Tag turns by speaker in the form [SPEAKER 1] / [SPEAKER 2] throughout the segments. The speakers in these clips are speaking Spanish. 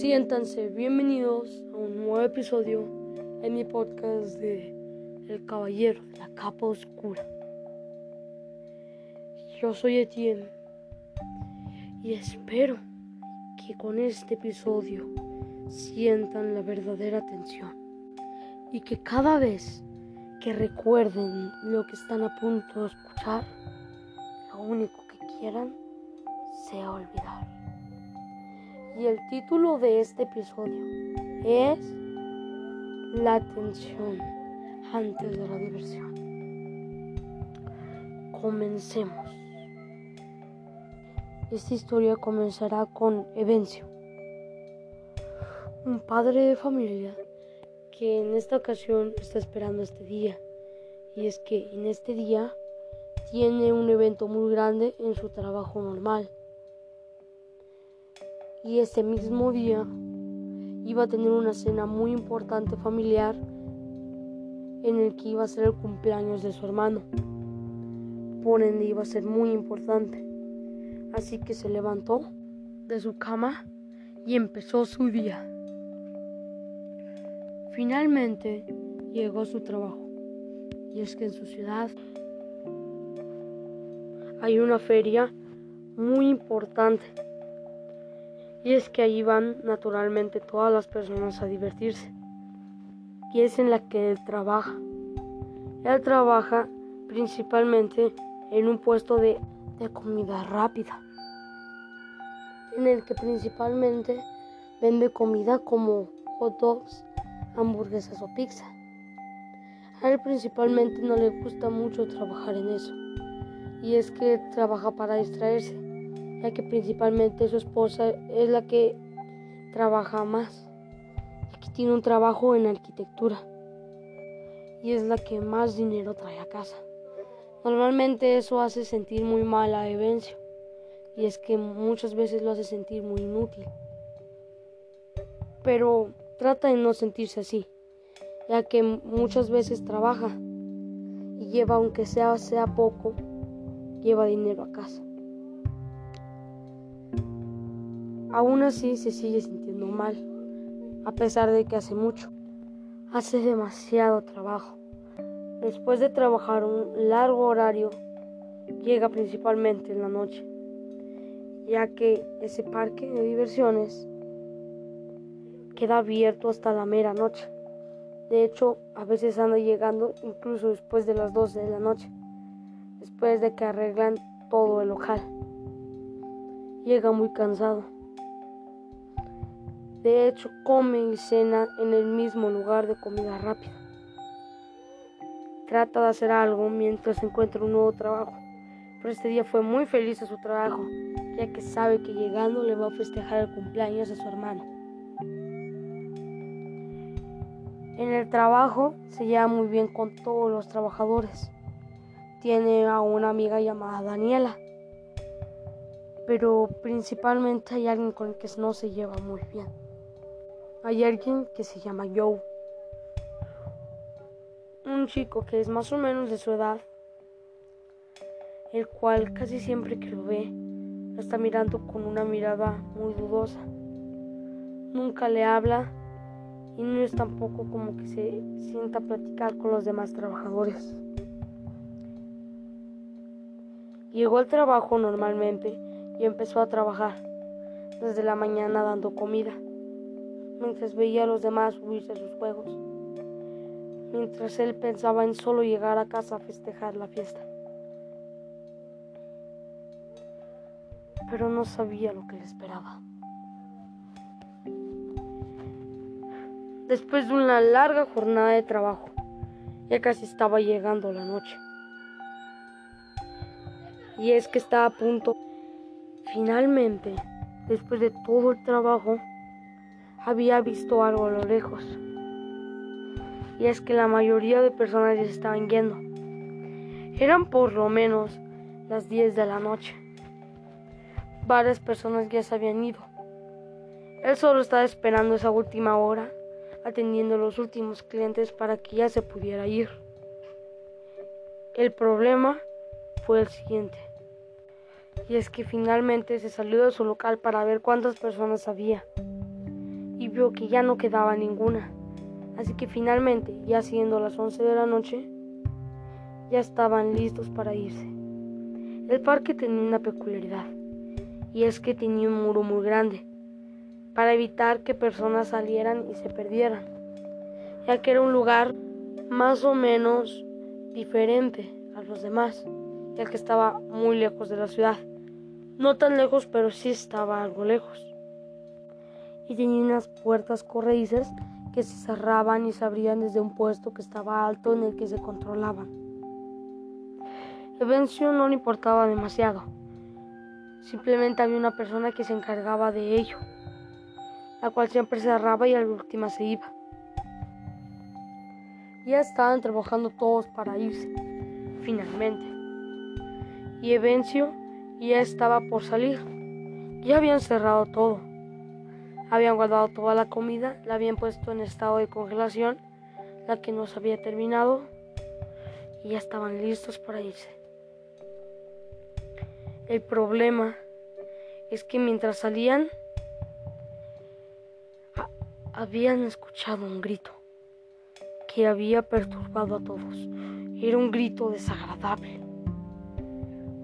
[SPEAKER 1] Siéntanse bienvenidos a un nuevo episodio en mi podcast de El Caballero de la Capa Oscura. Yo soy Etienne y espero que con este episodio sientan la verdadera tensión y que cada vez que recuerden lo que están a punto de escuchar, lo único que quieran sea olvidar. Y el título de este episodio es La tensión antes de la diversión. Comencemos. Esta historia comenzará con Evencio, un padre de familia que en esta ocasión está esperando este día. Y es que en este día tiene un evento muy grande en su trabajo normal. Y ese mismo día iba a tener una cena muy importante familiar en el que iba a ser el cumpleaños de su hermano. Por ende iba a ser muy importante. Así que se levantó de su cama y empezó su día. Finalmente llegó su trabajo. Y es que en su ciudad hay una feria muy importante. Y es que allí van naturalmente todas las personas a divertirse. Y es en la que él trabaja. Él trabaja principalmente en un puesto de, de comida rápida. En el que principalmente vende comida como hot dogs, hamburguesas o pizza. A él principalmente no le gusta mucho trabajar en eso. Y es que trabaja para distraerse, ya que principalmente su esposa es la que trabaja más. Aquí tiene un trabajo en arquitectura. Y es la que más dinero trae a casa. Normalmente eso hace sentir muy mal a Evencio. Y es que muchas veces lo hace sentir muy inútil. Pero trata de no sentirse así, ya que muchas veces trabaja y lleva, aunque sea, sea poco, lleva dinero a casa. Aún así se sigue sintiendo mal, a pesar de que hace mucho. Hace demasiado trabajo. Después de trabajar un largo horario, llega principalmente en la noche, ya que ese parque de diversiones queda abierto hasta la mera noche. De hecho, a veces anda llegando incluso después de las 12 de la noche, después de que arreglan todo el local. Llega muy cansado. De hecho, come y cena en el mismo lugar de comida rápida. Trata de hacer algo mientras encuentra un nuevo trabajo, pero este día fue muy feliz a su trabajo, ya que sabe que llegando le va a festejar el cumpleaños a su hermano. En el trabajo se lleva muy bien con todos los trabajadores. Tiene a una amiga llamada Daniela. Pero principalmente hay alguien con el que no se lleva muy bien. Hay alguien que se llama Joe. Un chico que es más o menos de su edad. El cual casi siempre que lo ve lo está mirando con una mirada muy dudosa. Nunca le habla y no es tampoco como que se sienta a platicar con los demás trabajadores. Llegó al trabajo normalmente y empezó a trabajar desde la mañana dando comida, mientras veía a los demás subirse a sus juegos, mientras él pensaba en solo llegar a casa a festejar la fiesta. Pero no sabía lo que le esperaba. después de una larga jornada de trabajo. Ya casi estaba llegando la noche. Y es que estaba a punto. Finalmente, después de todo el trabajo, había visto algo a lo lejos. Y es que la mayoría de personas ya estaban yendo. Eran por lo menos las 10 de la noche. Varias personas ya se habían ido. Él solo estaba esperando esa última hora atendiendo a los últimos clientes para que ya se pudiera ir. El problema fue el siguiente. Y es que finalmente se salió de su local para ver cuántas personas había. Vio que ya no quedaba ninguna. Así que finalmente, ya siendo las 11 de la noche, ya estaban listos para irse. El parque tenía una peculiaridad, y es que tenía un muro muy grande, para evitar que personas salieran y se perdieran, ya que era un lugar más o menos diferente a los demás, ya que estaba muy lejos de la ciudad. No tan lejos, pero sí estaba algo lejos. Y tenía unas puertas corredizas que se cerraban y se abrían desde un puesto que estaba alto en el que se controlaban. Evencio no le importaba demasiado. Simplemente había una persona que se encargaba de ello, la cual siempre cerraba y a la última se iba. Ya estaban trabajando todos para irse, finalmente. Y Evencio ya estaba por salir. Ya habían cerrado todo. Habían guardado toda la comida, la habían puesto en estado de congelación, la que no se había terminado, y ya estaban listos para irse. El problema es que mientras salían, habían escuchado un grito que había perturbado a todos. Era un grito desagradable.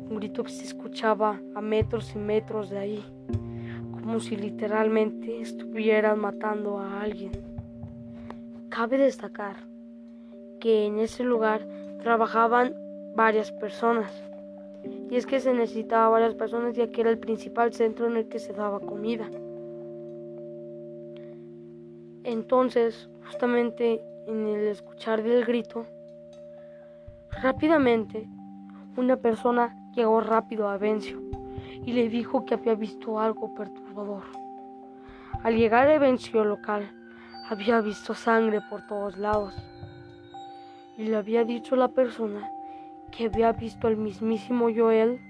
[SPEAKER 1] Un grito que se escuchaba a metros y metros de ahí, como si literalmente estuvieran matando a alguien. Cabe destacar que en ese lugar trabajaban varias personas. Y es que se necesitaba varias personas ya que era el principal centro en el que se daba comida. Entonces, justamente en el escuchar del grito, rápidamente una persona llegó rápido a Vencio y le dijo que había visto algo perturbador. Al llegar a Vencio local, había visto sangre por todos lados y le había dicho a la persona que había visto al mismísimo Joel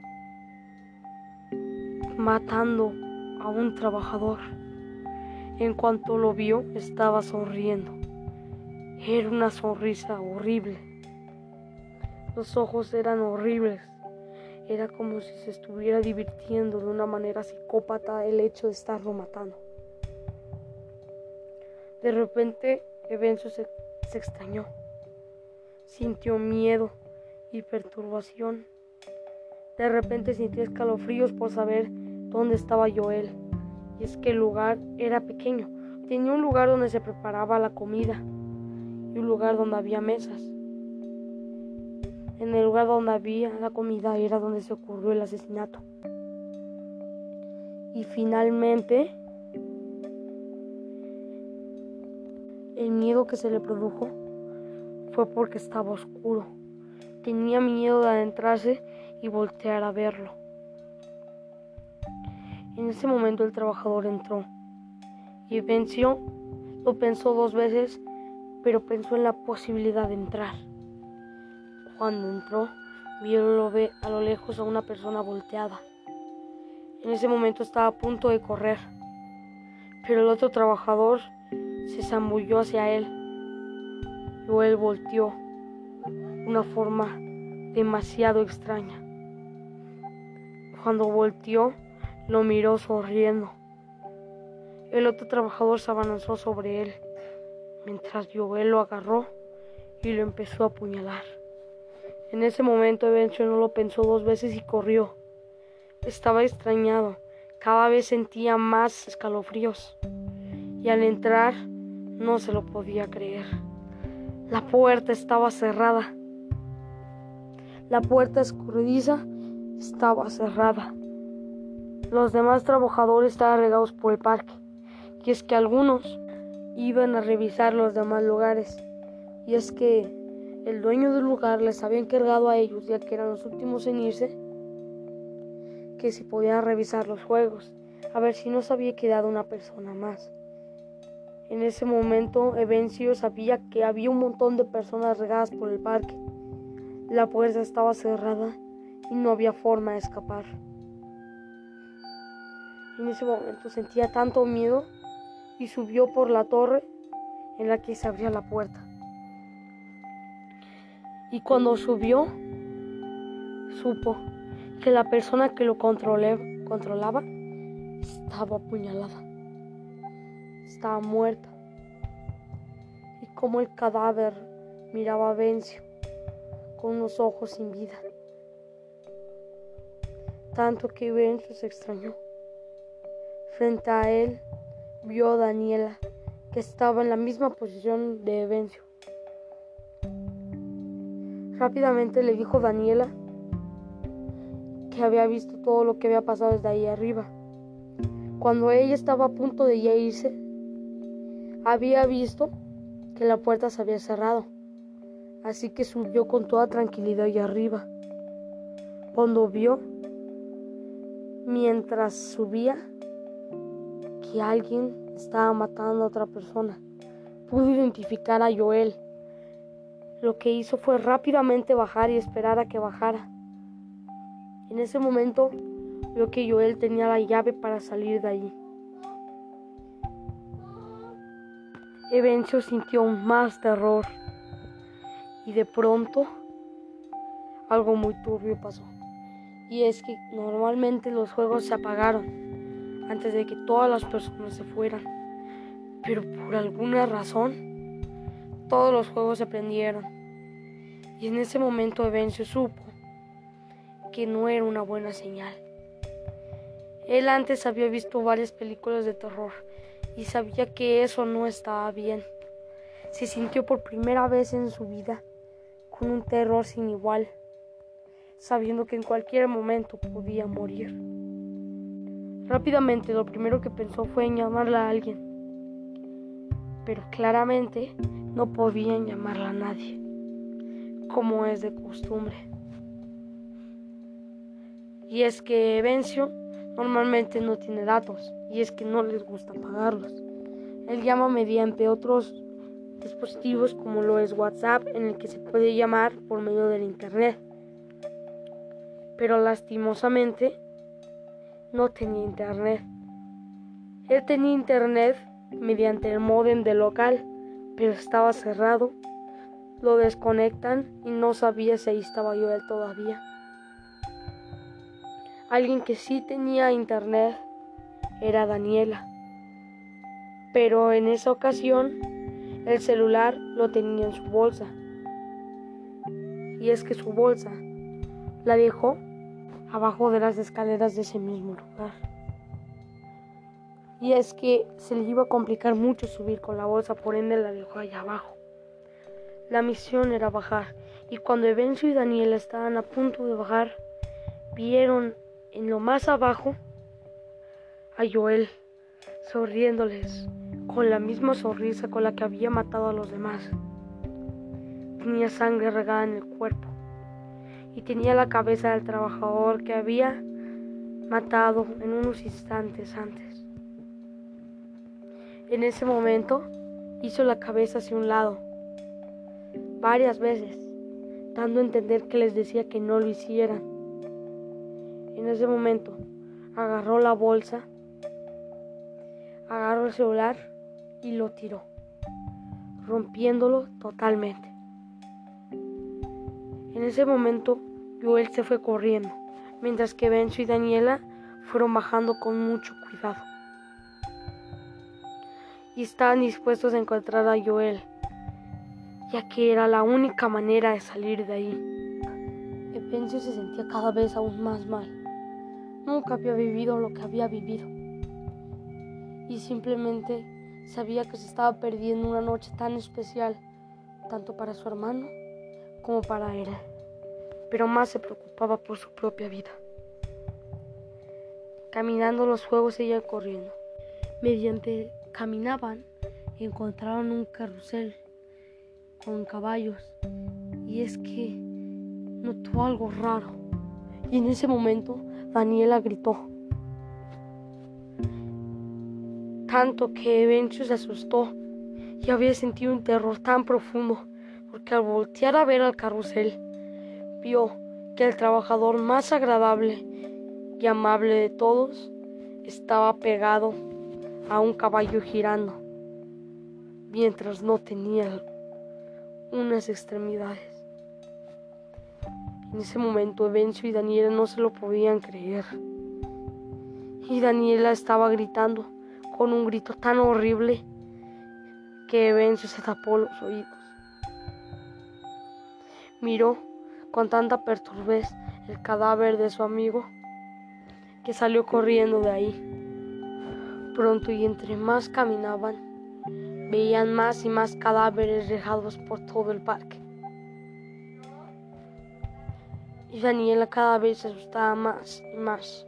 [SPEAKER 1] matando a un trabajador. En cuanto lo vio, estaba sonriendo. Era una sonrisa horrible. Los ojos eran horribles. Era como si se estuviera divirtiendo de una manera psicópata el hecho de estarlo matando. De repente, Evencio se, se extrañó. Sintió miedo y perturbación. De repente sintió escalofríos por saber dónde estaba Joel. Y es que el lugar era pequeño. Tenía un lugar donde se preparaba la comida y un lugar donde había mesas. En el lugar donde había la comida era donde se ocurrió el asesinato. Y finalmente, el miedo que se le produjo fue porque estaba oscuro. Tenía miedo de adentrarse y voltear a verlo. En ese momento el trabajador entró y venció. Lo pensó dos veces pero pensó en la posibilidad de entrar. Cuando entró, vio a lo lejos a una persona volteada. En ese momento estaba a punto de correr, pero el otro trabajador se zambulló hacia él. Luego él volteó, una forma demasiado extraña. Cuando volteó, lo miró sonriendo. El otro trabajador se abalanzó sobre él mientras Joel lo agarró y lo empezó a apuñalar. En ese momento Evencio no lo pensó dos veces y corrió. Estaba extrañado, cada vez sentía más escalofríos y al entrar no se lo podía creer. La puerta estaba cerrada. La puerta escurridiza estaba cerrada. Los demás trabajadores estaban regados por el parque, y es que algunos iban a revisar los demás lugares. Y es que el dueño del lugar les había encargado a ellos, ya que eran los últimos en irse, que si podían revisar los juegos, a ver si no se había quedado una persona más. En ese momento, Evencio sabía que había un montón de personas regadas por el parque. La puerta estaba cerrada y no había forma de escapar. En ese momento sentía tanto miedo y subió por la torre en la que se abría la puerta. Y cuando subió, supo que la persona que lo controlaba estaba apuñalada. estaba muerta y como el cadáver miraba a Vencio con unos ojos sin vida. Tanto que Vencio se extrañó. Frente a él vio a Daniela, que estaba en la misma posición de Vencio. Rápidamente le dijo Daniela que había visto todo lo que había pasado desde ahí arriba. Cuando ella estaba a punto de irse, había visto que la puerta se había cerrado, así que subió con toda tranquilidad allá arriba. Cuando vio, mientras subía, que alguien estaba matando a otra persona, pudo identificar a Joel. Lo que hizo fue rápidamente bajar y esperar a que bajara. En ese momento vio que Joel tenía la llave para salir de allí. Evencio sintió más terror y de pronto algo muy turbio pasó. Y es que normalmente los juegos se apagaron antes de que todas las personas se fueran. Pero por alguna razón todos los juegos se prendieron. Y en ese momento Evencio supo que no era una buena señal. Él antes había visto varias películas de terror y sabía que eso no estaba bien. Se sintió por primera vez en su vida con un terror sin igual, sabiendo que en cualquier momento podía morir. Rápidamente lo primero que pensó fue en llamarla a alguien, pero claramente no podían llamarla a nadie, como es de costumbre. Y es que Vencio normalmente no tiene datos y es que no les gusta pagarlos. Él llama mediante otros dispositivos como lo es WhatsApp en el que se puede llamar por medio del Internet. Pero lastimosamente no tenía Internet. Él tenía Internet mediante el modem del local, pero estaba cerrado. Lo desconectan y no sabía si ahí estaba yo él todavía. Alguien que sí tenía internet era Daniela. Pero en esa ocasión el celular lo tenía en su bolsa. Y es que su bolsa la dejó abajo de las escaleras de ese mismo lugar. Y es que se le iba a complicar mucho subir con la bolsa, por ende la dejó allá abajo. La misión era bajar, y cuando Evencio y Daniela estaban a punto de bajar, vieron en lo más abajo a Joel, sonriéndoles con la misma sonrisa con la que había matado a los demás. Tenía sangre regada en el cuerpo y tenía la cabeza del trabajador que había matado en unos instantes antes. En ese momento hizo la cabeza hacia un lado, varias veces, dando a entender que les decía que no lo hicieran. En ese momento agarró la bolsa, agarró el celular y lo tiró, rompiéndolo totalmente. En ese momento Joel se fue corriendo, mientras que Benzo y Daniela fueron bajando con mucho cuidado. Y estaban dispuestos a encontrar a Joel, ya que era la única manera de salir de ahí. Benzo se sentía cada vez aún más mal. Nunca había vivido lo que había vivido. Y simplemente sabía que se estaba perdiendo una noche tan especial, tanto para su hermano como para él. Pero más se preocupaba por su propia vida. Caminando los juegos seguían corriendo. Mediante caminaban, encontraron un carrusel con caballos. Y es que notó algo raro. Y en ese momento Daniela gritó. Tanto que Evencio se asustó y había sentido un terror tan profundo, porque al voltear a ver al carrusel, vio que el trabajador más agradable y amable de todos estaba pegado a un caballo girando, mientras no tenía unas extremidades. En ese momento Evencio y Daniela no se lo podían creer. Y Daniela estaba gritando con un grito tan horrible que Evencio se tapó los oídos. Miró con tanta perturbez el cadáver de su amigo que salió corriendo de ahí. Pronto y entre más caminaban, veían más y más cadáveres dejados por todo el parque. Y Daniela cada vez se asustaba más y más.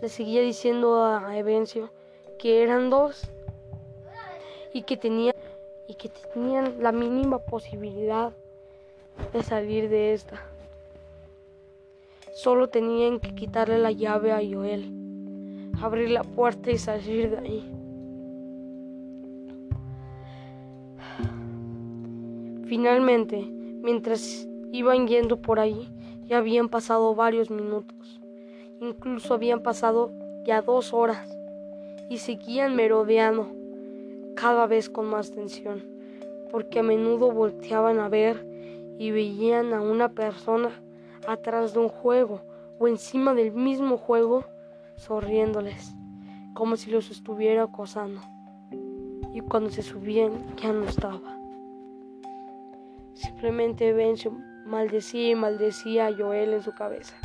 [SPEAKER 1] Le seguía diciendo a Evencio que eran dos y que tenían y que tenían la mínima posibilidad de salir de esta. Solo tenían que quitarle la llave a Joel, abrir la puerta y salir de ahí. Finalmente, mientras iban yendo por ahí, ya habían pasado varios minutos. Incluso habían pasado ya dos horas y seguían merodeando cada vez con más tensión, porque a menudo volteaban a ver y veían a una persona atrás de un juego o encima del mismo juego sonriéndoles, como si los estuviera acosando. Y cuando se subían ya no estaba. Simplemente Benzo maldecía y maldecía a Joel en su cabeza.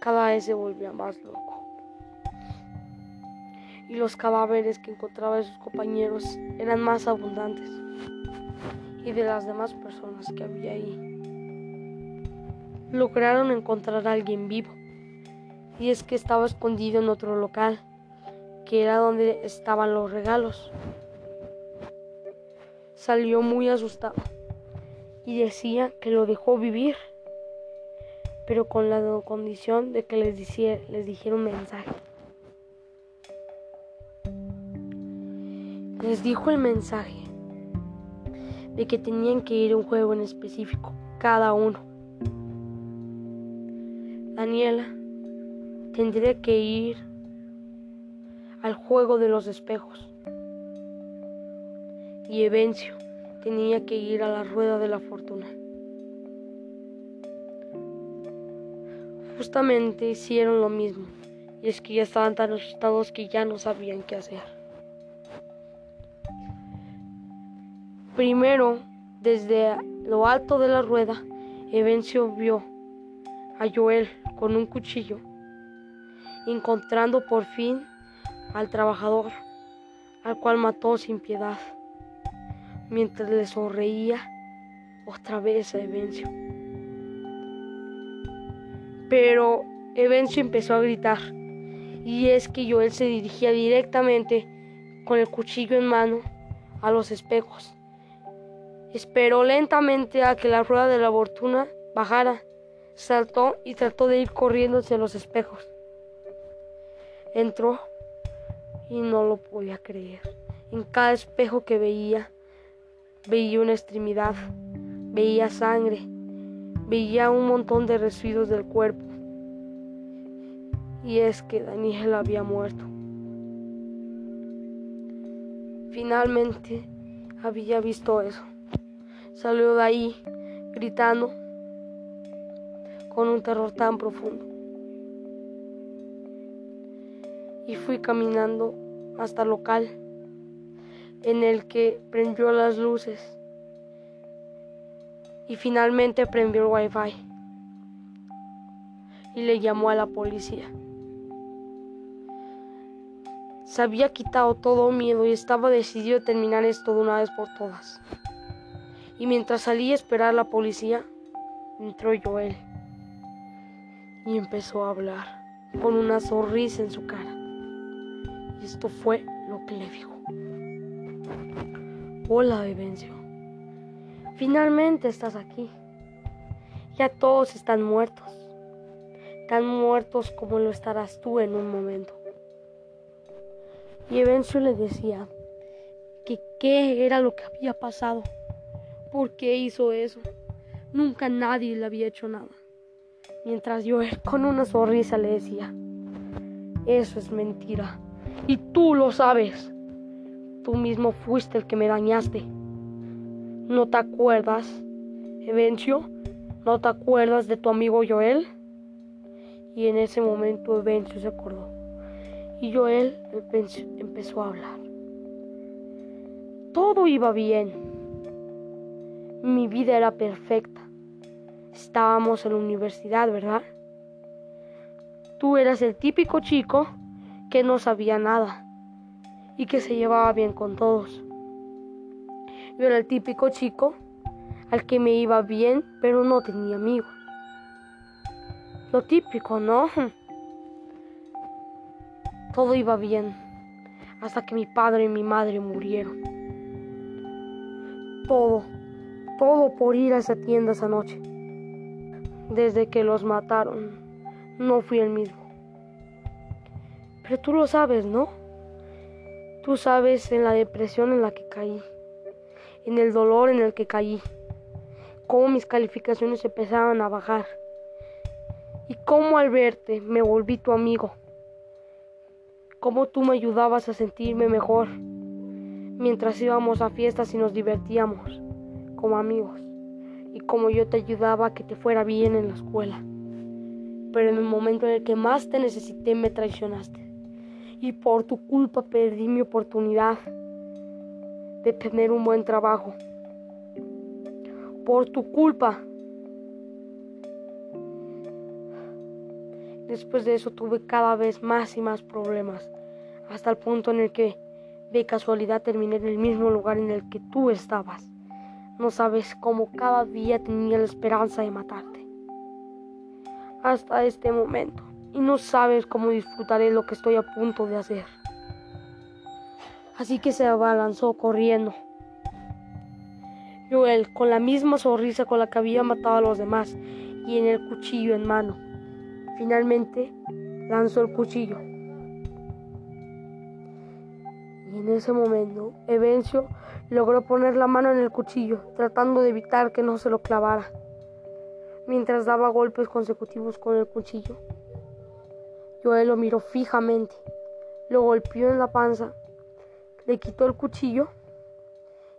[SPEAKER 1] Cada vez se volvía más loco. Y los cadáveres que encontraba de sus compañeros eran más abundantes y de las demás personas que había ahí. Lograron encontrar a alguien vivo, y es que estaba escondido en otro local, que era donde estaban los regalos. Salió muy asustado y decía que lo dejó vivir, pero con la condición de que les, les dijera un mensaje. Les dijo el mensaje de que tenían que ir a un juego en específico, cada uno. Daniela tendría que ir al juego de los espejos. Y Evencio tenía que ir a la rueda de la fortuna. Justamente hicieron lo mismo, y es que ya estaban tan asustados que ya no sabían qué hacer. Primero, desde lo alto de la rueda, Evencio vio a Joel con un cuchillo, encontrando por fin al trabajador, al cual mató sin piedad, mientras le sonreía otra vez a Evencio. Pero Evencio empezó a gritar, y es que Joel se dirigía directamente con el cuchillo en mano a los espejos Esperó lentamente a que la rueda de la fortuna bajara, saltó y trató de ir corriendo hacia los espejos. Entró y no lo podía creer. En cada espejo que veía, veía una extremidad, veía sangre, veía un montón de residuos del cuerpo. Y es que Daniel había muerto. Finalmente había visto eso salió de ahí gritando con un terror tan profundo. Y fui caminando hasta el local en el que prendió las luces y finalmente prendió el wifi y le llamó a la policía. Se había quitado todo miedo y estaba decidido a terminar esto de una vez por todas y mientras salí a esperar a la policía, entró Joel y empezó a hablar con una sonrisa en su cara. Y esto fue lo que le dijo. Hola, Evencio. Finalmente estás aquí. Ya todos están muertos. Tan muertos como lo estarás tú en un momento. Y Evencio le decía que qué era lo que había pasado. ¿Por qué hizo eso? Nunca nadie le había hecho nada. Mientras yo con una sonrisa le decía, eso es mentira. Y tú lo sabes. Tú mismo fuiste el que me dañaste. ¿No te acuerdas, Evencio? ¿No te acuerdas de tu amigo Joel? Y en ese momento Evencio se acordó. Y Joel empezó a hablar. Todo iba bien. Mi vida era perfecta. Estábamos en la universidad, ¿verdad? Tú eras el típico chico que no sabía nada y que se llevaba bien con todos. Yo era el típico chico al que me iba bien, pero no tenía amigos. Lo típico, ¿no? Todo iba bien hasta que mi padre y mi madre murieron. Todo, todo por ir a esa tienda esa noche. Desde que los mataron, no fui el mismo. Pero tú lo sabes, ¿no? Tú sabes en la depresión en la que caí, en el dolor en el que caí, cómo mis calificaciones empezaban a bajar y cómo al verte me volví tu amigo, cómo tú me ayudabas a sentirme mejor mientras íbamos a fiestas y nos divertíamos como amigos y cómo yo te ayudaba a que te fuera bien en la escuela. Pero en el momento en el que más te necesité me traicionaste y por tu culpa perdí mi oportunidad de tener un buen trabajo. Por tu culpa. Después de eso tuve cada vez más y más problemas, hasta el punto en el que de casualidad terminé en el mismo lugar en el que tú estabas. No sabes cómo cada día tenía la esperanza de matarte. Hasta este momento y no sabes cómo disfrutaré lo que estoy a punto de hacer. Así que se abalanzó corriendo. Joel, con la misma sonrisa con la que había matado a los demás y en el cuchillo en mano, finalmente lanzó el cuchillo. Y en ese momento, Evencio logró poner la mano en el cuchillo, tratando de evitar que no se lo clavara, mientras daba golpes consecutivos con el cuchillo. Joel lo miró fijamente, lo golpeó en la panza, le quitó el cuchillo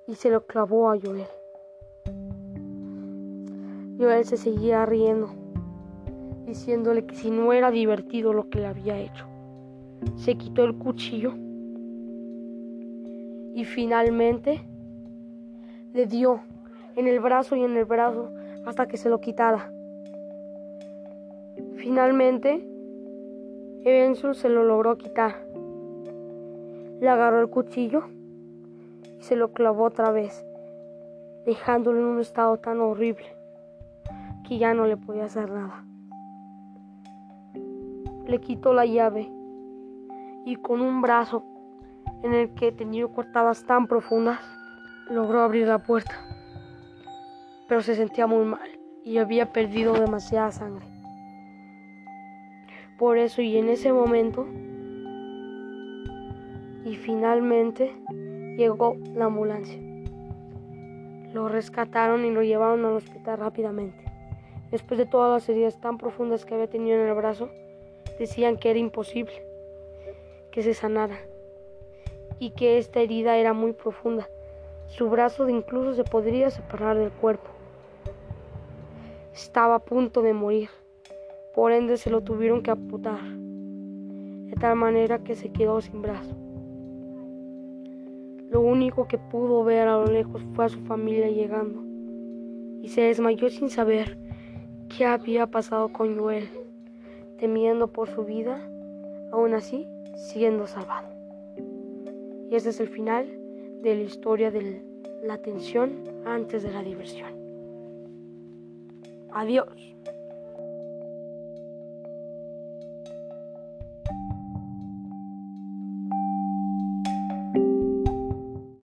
[SPEAKER 1] y se lo clavó a Joel. Joel se seguía riendo, diciéndole que si no era divertido lo que le había hecho. Se quitó el cuchillo y finalmente le dio en el brazo y en el brazo hasta que se lo quitara. Finalmente Evensul se lo logró quitar. Le agarró el cuchillo y se lo clavó otra vez, dejándolo en un estado tan horrible que ya no le podía hacer nada. Le quitó la llave y con un brazo en el que tenía cortadas tan profundas, logró abrir la puerta. Pero se sentía muy mal y había perdido demasiada sangre. Por eso y en ese momento, y finalmente llegó la ambulancia. Lo rescataron y lo llevaron al hospital rápidamente. Después de todas las heridas tan profundas que había tenido en el brazo, decían que era imposible que se sanara y que esta herida era muy profunda. Su brazo incluso se podría separar del cuerpo. Estaba a punto de morir por ende se lo tuvieron que aputar, de tal manera que se quedó sin brazo. Lo único que pudo ver a lo lejos fue a su familia llegando y se desmayó sin saber qué había pasado con Joel, temiendo por su vida, aún así siendo salvado. Y ese es el final de la historia de la tensión antes de la diversión. Adiós.